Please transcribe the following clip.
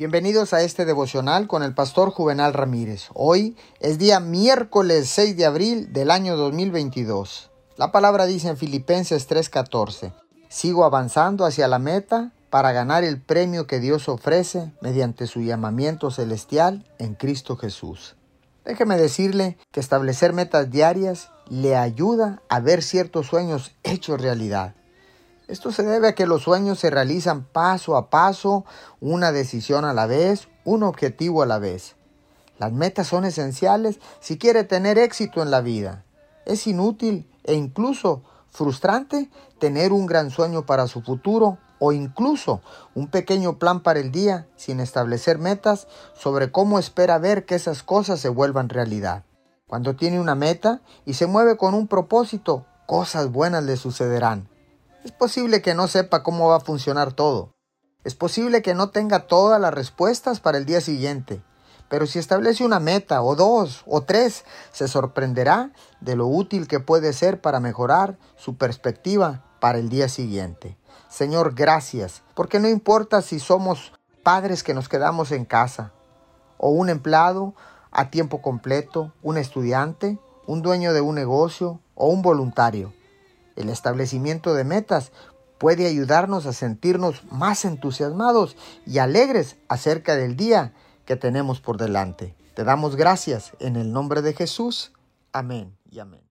Bienvenidos a este devocional con el pastor Juvenal Ramírez. Hoy es día miércoles 6 de abril del año 2022. La palabra dice en Filipenses 3:14, sigo avanzando hacia la meta para ganar el premio que Dios ofrece mediante su llamamiento celestial en Cristo Jesús. Déjeme decirle que establecer metas diarias le ayuda a ver ciertos sueños hechos realidad. Esto se debe a que los sueños se realizan paso a paso, una decisión a la vez, un objetivo a la vez. Las metas son esenciales si quiere tener éxito en la vida. Es inútil e incluso frustrante tener un gran sueño para su futuro o incluso un pequeño plan para el día sin establecer metas sobre cómo espera ver que esas cosas se vuelvan realidad. Cuando tiene una meta y se mueve con un propósito, cosas buenas le sucederán. Es posible que no sepa cómo va a funcionar todo. Es posible que no tenga todas las respuestas para el día siguiente. Pero si establece una meta, o dos, o tres, se sorprenderá de lo útil que puede ser para mejorar su perspectiva para el día siguiente. Señor, gracias, porque no importa si somos padres que nos quedamos en casa, o un empleado a tiempo completo, un estudiante, un dueño de un negocio o un voluntario. El establecimiento de metas puede ayudarnos a sentirnos más entusiasmados y alegres acerca del día que tenemos por delante. Te damos gracias en el nombre de Jesús. Amén y amén.